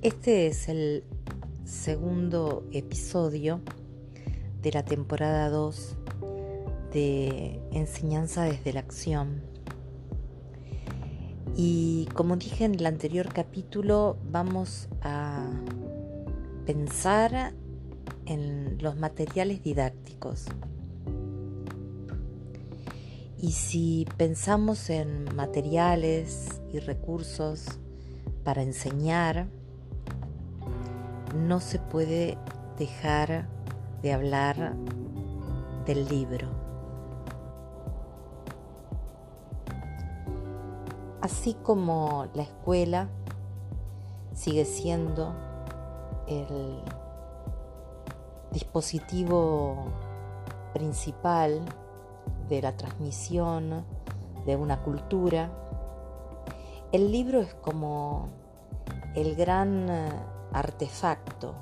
Este es el segundo episodio de la temporada 2 de Enseñanza desde la Acción. Y como dije en el anterior capítulo, vamos a pensar en los materiales didácticos. Y si pensamos en materiales y recursos para enseñar, no se puede dejar de hablar del libro. Así como la escuela sigue siendo el dispositivo principal de la transmisión de una cultura, el libro es como el gran artefacto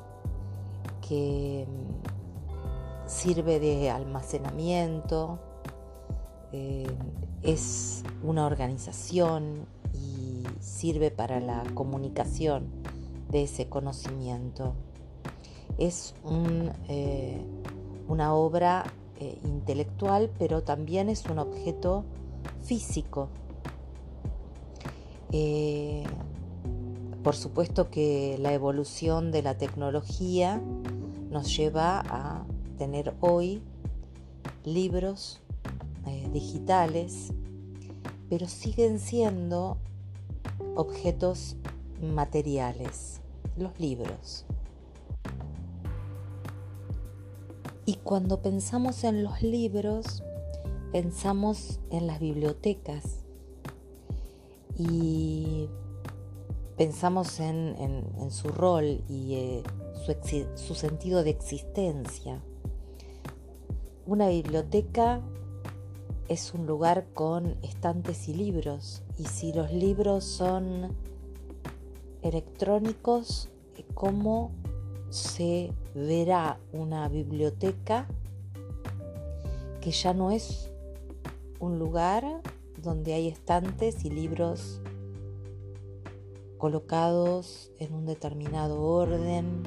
que mm, sirve de almacenamiento, eh, es una organización y sirve para la comunicación de ese conocimiento. Es eh, una obra eh, intelectual, pero también es un objeto físico. Por supuesto que la evolución de la tecnología nos lleva a tener hoy libros eh, digitales, pero siguen siendo objetos materiales, los libros. Y cuando pensamos en los libros, pensamos en las bibliotecas. Y pensamos en, su rol y eh, su, sentido de existencia. Una biblioteca es un lugar con estantes y libros y si los libros son electrónicos, ¿cómo se verá una biblioteca que ya no es un lugar donde hay estantes y libros colocados en un determinado orden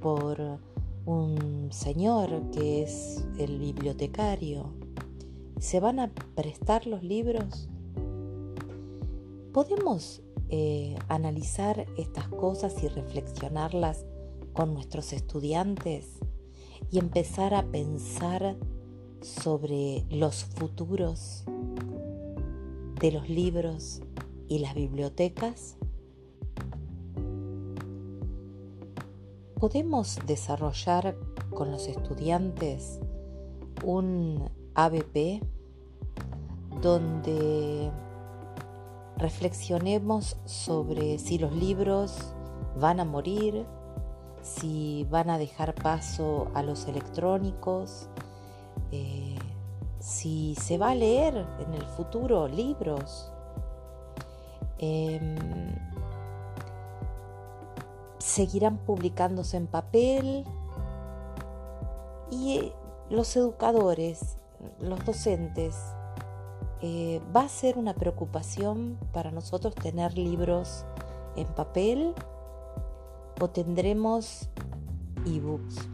por un señor que es el bibliotecario. ¿Se van a prestar los libros? ¿Podemos eh, analizar estas cosas y reflexionarlas con nuestros estudiantes y empezar a pensar sobre los futuros de los libros y las bibliotecas? ¿Podemos desarrollar con los estudiantes un ABP donde reflexionemos sobre si los libros van a morir, si van a dejar paso a los electrónicos, eh, si se va a leer en el futuro libros Em, seguirán publicándose en papel y eh, los educadores, los docentes, eh, va a ser una preocupación para nosotros tener libros en papel o tendremos ebooks.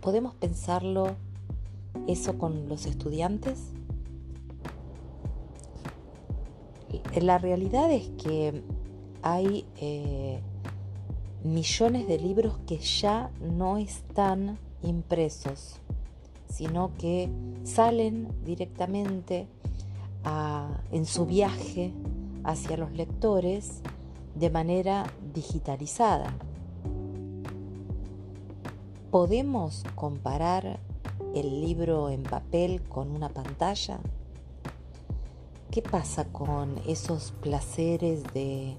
¿Podemos pensarlo eso con los estudiantes? La realidad es que hay eh, millones de libros que ya no están impresos, sino que salen directamente en su viaje hacia los lectores de manera digitalizada. ¿Podemos comparar el libro en papel con una pantalla? ¿Qué pasa con esos placeres de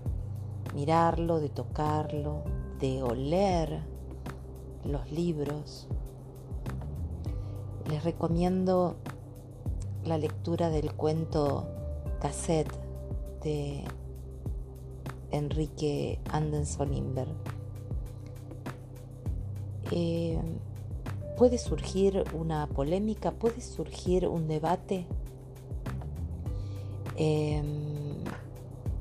mirarlo, de tocarlo, de oler los libros? Les recomiendo la lectura del cuento Cassette de Enrique Anderson Inver. Eh, puede surgir una polémica, puede surgir un debate Em,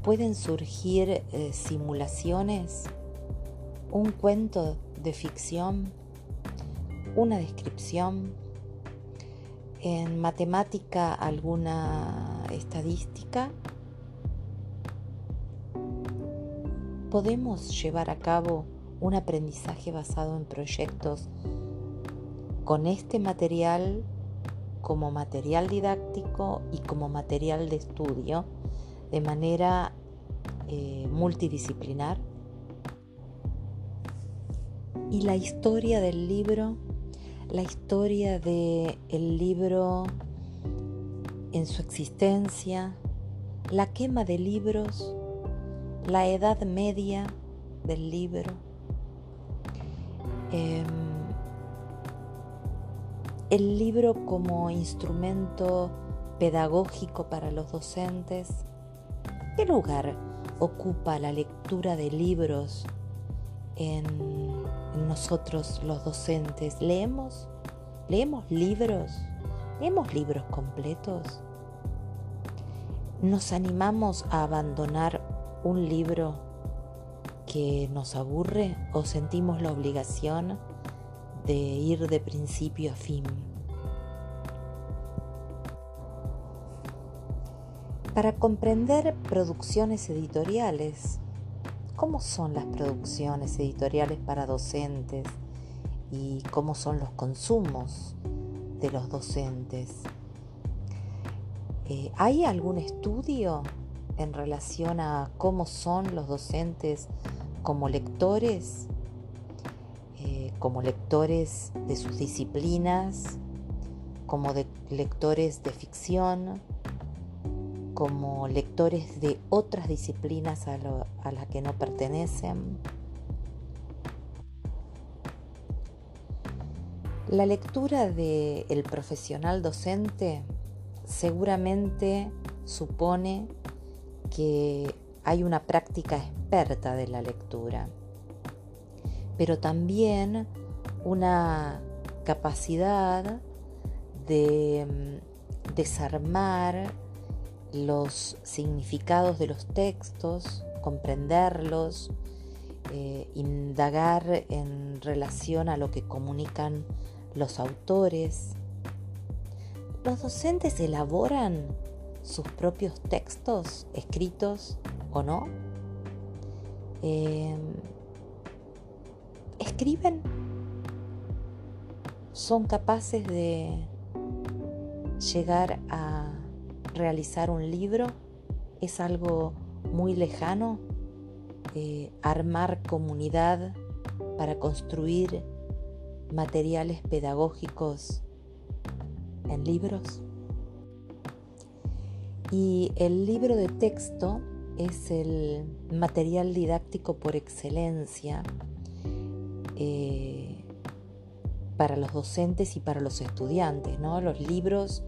pueden surgir eh, simulaciones, un cuento de ficción, una descripción, en matemática alguna estadística. Podemos llevar a cabo un aprendizaje basado en proyectos con este material como material didáctico y como material de estudio de manera eh, multidisciplinar. Y la historia del libro, la historia del el libro en su existencia, la quema de libros, la edad media del libro. Em, el libro como instrumento pedagógico para los docentes. ¿Qué lugar ocupa la lectura de libros en, nosotros los docentes? ¿Leemos? ¿Leemos libros? ¿Leemos libros completos? ¿Nos animamos a abandonar un libro que nos aburre o sentimos la obligación de ir de principio a fin. Para comprender producciones editoriales, ¿cómo son las producciones editoriales para docentes y cómo son los consumos de los docentes? Eh, ¿Hay algún estudio en relación a cómo son los docentes como lectores como lectores de sus disciplinas, como de lectores de ficción, como lectores de otras disciplinas a, las que no pertenecen. La lectura del profesional docente seguramente supone que hay una práctica experta de la lectura pero también una capacidad de mm, desarmar los significados de los textos, comprenderlos, eh, indagar en relación a lo que comunican los autores. Los docentes elaboran sus propios textos, escritos o no. Em, escriben, son capaces de llegar a realizar un libro, es algo muy lejano, eh, armar comunidad para construir materiales pedagógicos en libros. Y el libro de texto es el material didáctico por excelencia eh, para los docentes y para los estudiantes, ¿no? Los libros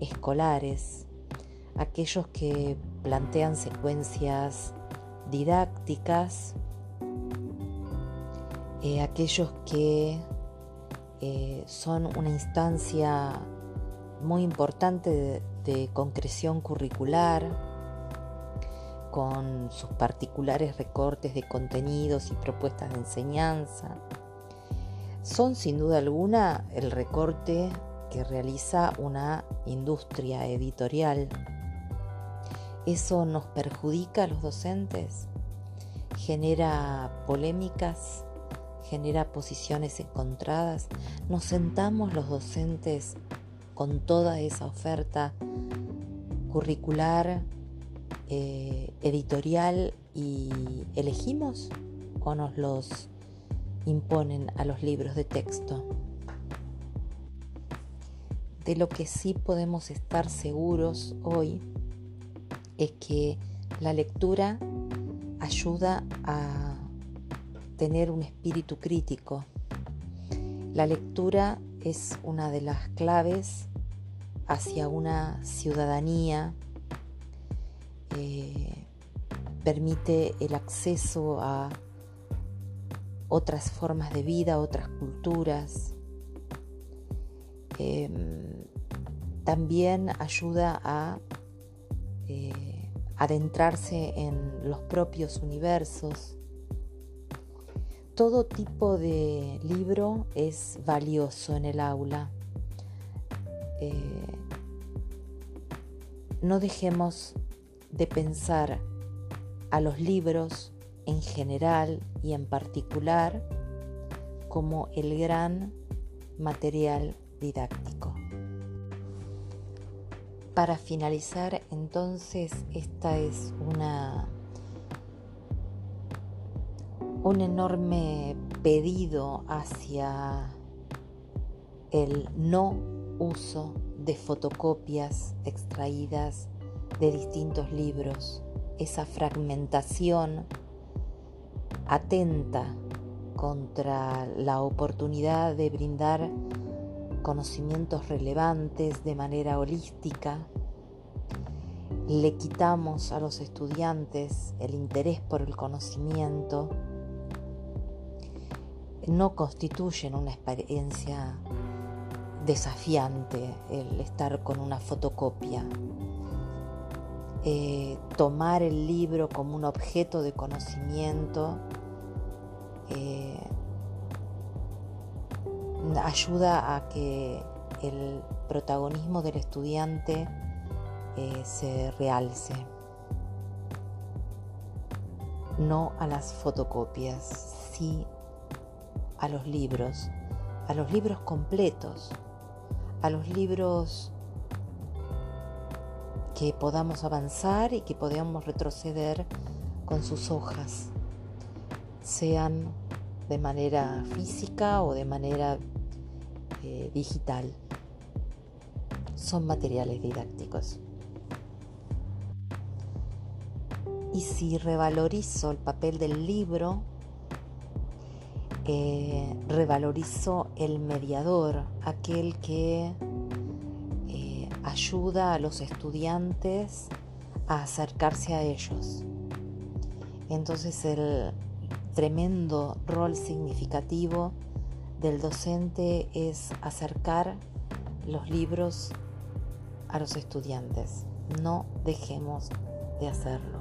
escolares, aquellos que plantean secuencias didácticas, eh, aquellos que eh, son una instancia muy importante de concreción curricular, con sus particulares recortes de contenidos y propuestas de enseñanza. Son sin duda alguna el recorte que realiza una industria editorial. ¿Eso nos perjudica a los docentes? ¿Genera polémicas? ¿Genera posiciones encontradas? ¿Nos sentamos los docentes con toda esa oferta curricular eh, editorial y elegimos o nos los imponen a los libros de texto. De lo que sí podemos estar seguros hoy es que la lectura ayuda a tener un espíritu crítico. La lectura es una de las claves hacia una ciudadanía eh, permite el acceso a otras formas de vida, otras culturas. Em, también ayuda a, eh, adentrarse en los propios universos. Todo tipo de libro es valioso en el aula. Eh, no dejemos de pensar a los libros en general y en particular como el gran material didáctico. Para finalizar, entonces, esta es una un enorme pedido hacia el no uso de fotocopias extraídas de distintos libros, esa fragmentación atenta contra la oportunidad de brindar conocimientos relevantes de manera holística, le quitamos a los estudiantes el interés por el conocimiento, no constituyen una experiencia desafiante el estar con una fotocopia. Eh, tomar el libro como un objeto de conocimiento eh, ayuda a que el protagonismo del estudiante eh, se realce. No a las fotocopias, sí a los libros, a los libros completos, a los libros que podamos avanzar y que podamos retroceder con sus hojas, sean de manera física o de manera eh, digital. Son materiales didácticos. Y si revalorizo el papel del libro, eh, revalorizo el mediador, aquel que ayuda a los estudiantes a acercarse a ellos. Entonces el tremendo rol significativo del docente es acercar los libros a los estudiantes. No dejemos de hacerlo.